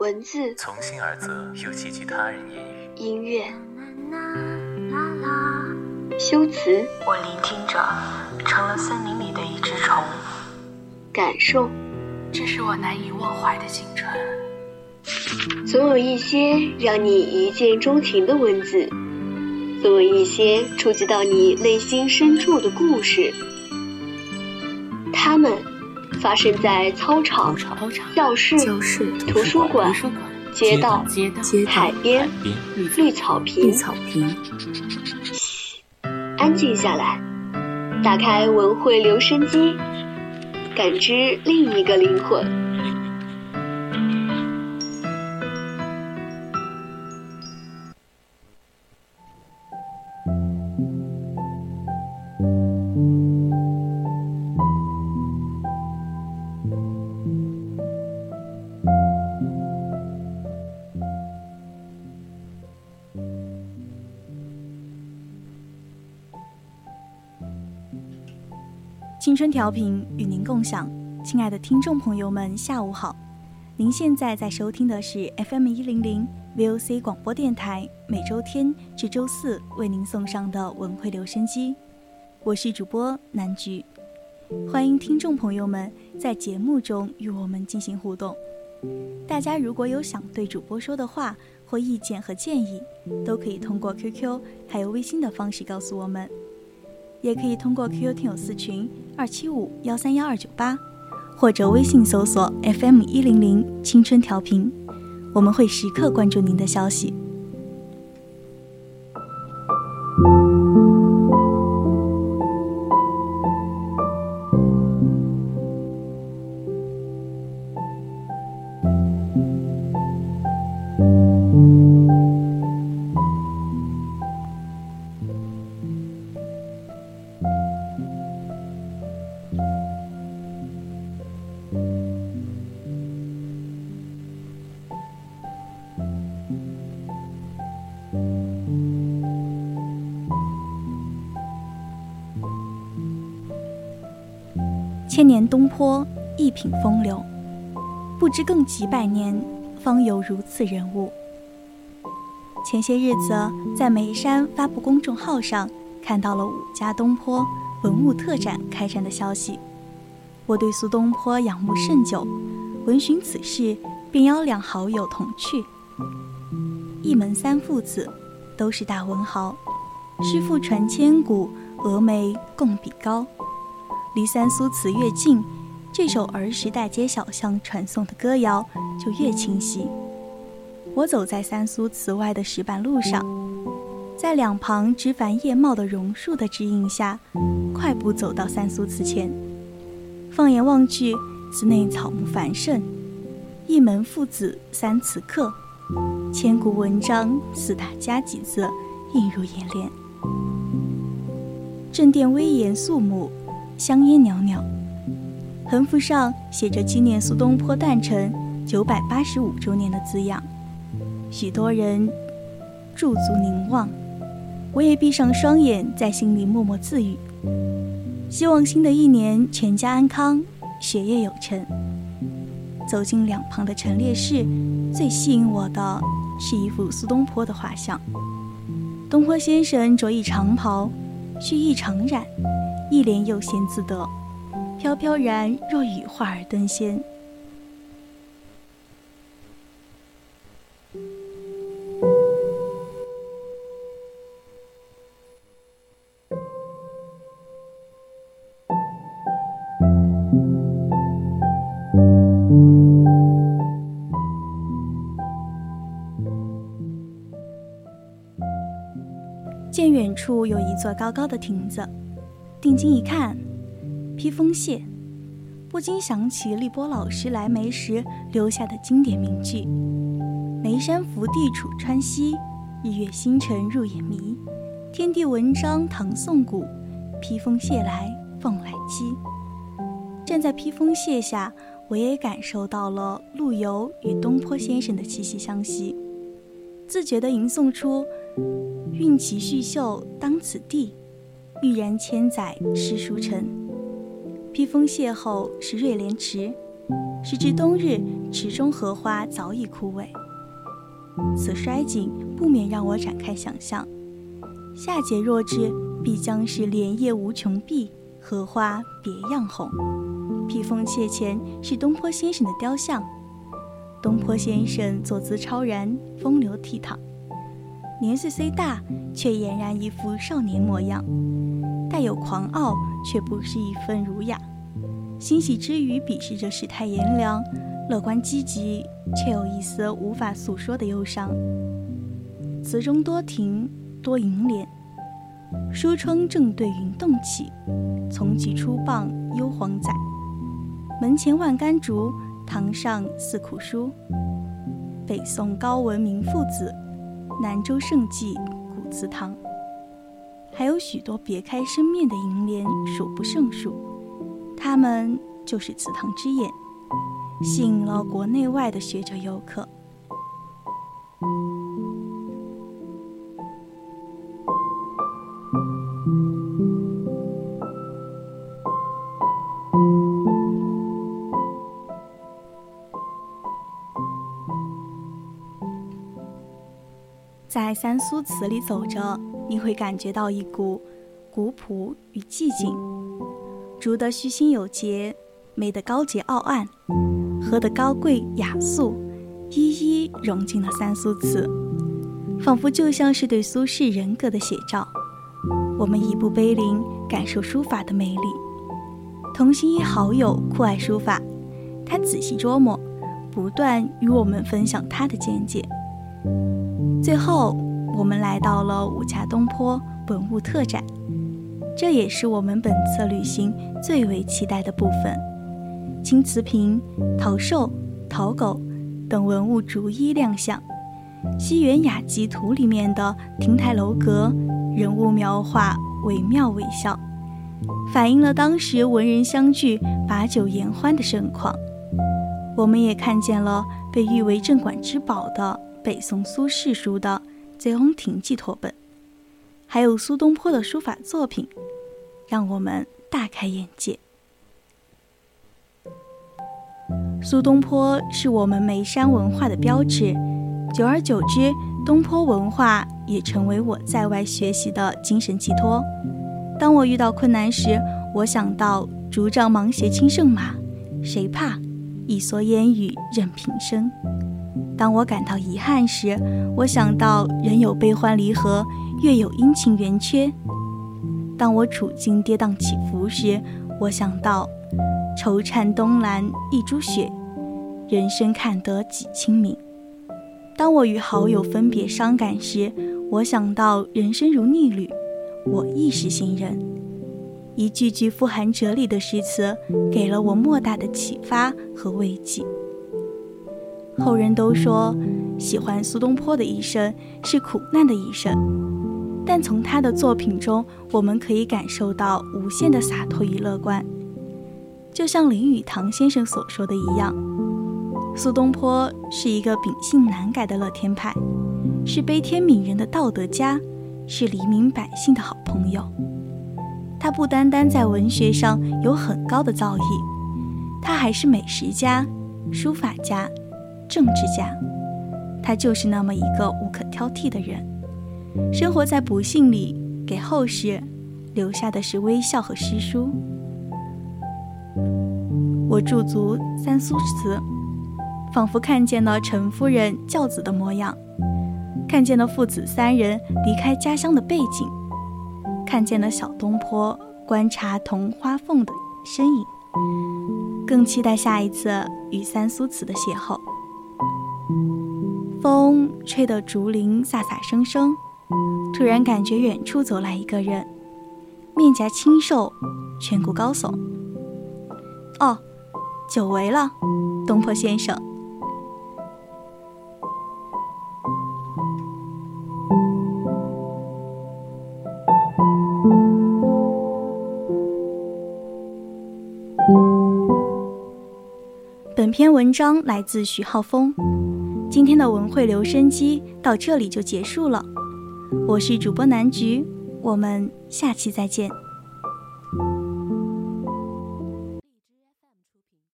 文字从心而泽，又寄居他人言语。音乐修辞我聆听着，成了森林里的一只虫。感受，这是我难以忘怀的青春。总有一些让你一见钟情的文字，总有一些触及到你内心深处的故事。他们发生在操场、教室、图书馆、街道、海边、绿草坪。嘘，安静下来，打开文汇留声机，感知另一个灵魂。春调频与您共享，亲爱的听众朋友们，下午好！您现在在收听的是 FM 一零零 VOC 广播电台，每周天至周四为您送上的文汇留声机，我是主播南菊，欢迎听众朋友们在节目中与我们进行互动。大家如果有想对主播说的话或意见和建议，都可以通过 QQ 还有微信的方式告诉我们。也可以通过 QQ 听友四群二七五幺三幺二九八，或者微信搜索 FM 一零零青春调频，我们会时刻关注您的消息。千年东坡，一品风流。不知更几百年，方有如此人物。前些日子，在眉山发布公众号上看到了五家东坡文物特展开展的消息。我对苏东坡仰慕甚久，闻讯此事，便邀两好友同去。一门三父子，都是大文豪，诗赋传千古，峨眉共比高。离三苏祠越近，这首儿时大街小巷传颂的歌谣就越清晰。我走在三苏祠外的石板路上，在两旁枝繁叶茂的榕树的指引下，快步走到三苏祠前。放眼望去，祠内草木繁盛，一门父子三祠客，千古文章四大家几字映入眼帘。正殿威严肃穆。香烟袅袅，横幅上写着纪念苏东坡诞辰九百八十五周年的字样，许多人驻足凝望，我也闭上双眼，在心里默默自语：希望新的一年全家安康，学业有成。走进两旁的陈列室，最吸引我的是一幅苏东坡的画像。东坡先生着一长袍，蓄一长髯。一脸悠闲自得，飘飘然若羽化而登仙。见远处有一座高高的亭子。定睛一看，披风屑，不禁想起立波老师来梅时留下的经典名句：“眉山福地楚川西，日月星辰入眼迷。天地文章唐宋古，披风屑来凤来栖。”站在披风蟹下，我也感受到了陆游与东坡先生的气息相吸，自觉地吟诵出：“韵其续秀当此地。”欲然千载诗书成，披风邂逅是瑞莲池，时至冬日，池中荷花早已枯萎。此衰景不免让我展开想象：夏节若至，必将是莲叶无穷碧，荷花别样红。披风切前是东坡先生的雕像，东坡先生坐姿超然，风流倜傥。年岁虽大，却俨然一副少年模样，带有狂傲，却不失一份儒雅。欣喜之余，鄙视着世态炎凉；乐观积极，却有一丝无法诉说的忧伤。词中多亭，多楹联，书窗正对云动起，从其出傍幽篁载。门前万竿竹，堂上四库书。北宋高文明父子。南州盛记古祠堂，还有许多别开生面的楹联，数不胜数。它们就是祠堂之眼，吸引了国内外的学者游客。在三苏祠里走着，你会感觉到一股古朴与寂静。竹的虚心有节，梅的高洁傲岸，荷的高贵雅素，一一融进了三苏祠，仿佛就像是对苏轼人格的写照。我们移步碑林，感受书法的魅力。同行一好友酷爱书法，他仔细琢磨，不断与我们分享他的见解。最后，我们来到了五家东坡文物特展，这也是我们本次旅行最为期待的部分。青瓷瓶、陶兽、陶狗等文物逐一亮相，《西园雅集图》里面的亭台楼阁、人物描画惟妙惟肖，反映了当时文人相聚、把酒言欢的盛况。我们也看见了被誉为镇馆之宝的。北宋苏轼书的《醉翁亭记》拓本，还有苏东坡的书法作品，让我们大开眼界。苏东坡是我们眉山文化的标志，久而久之，东坡文化也成为我在外学习的精神寄托。当我遇到困难时，我想到“竹杖芒鞋轻胜马，谁怕？一蓑烟雨任平生。”当我感到遗憾时，我想到人有悲欢离合，月有阴晴圆缺。当我处境跌宕起伏时，我想到惆怅东栏一株雪，人生看得几清明。当我与好友分别伤感时，我想到人生如逆旅，我亦是行人。一句句富含哲理的诗词，给了我莫大的启发和慰藉。后人都说，喜欢苏东坡的一生是苦难的一生，但从他的作品中，我们可以感受到无限的洒脱与乐观。就像林语堂先生所说的一样，苏东坡是一个秉性难改的乐天派，是悲天悯人的道德家，是黎民百姓的好朋友。他不单单在文学上有很高的造诣，他还是美食家、书法家。政治家，他就是那么一个无可挑剔的人，生活在不幸里，给后世留下的是微笑和诗书。我驻足三苏祠，仿佛看见了陈夫人教子的模样，看见了父子三人离开家乡的背景，看见了小东坡观察桐花凤的身影，更期待下一次与三苏祠的邂逅。风吹得竹林飒飒声声，突然感觉远处走来一个人，面颊清瘦，颧骨高耸。哦，久违了，东坡先生。本篇文章来自徐浩峰。今天的文汇留声机到这里就结束了，我是主播南菊，我们下期再见。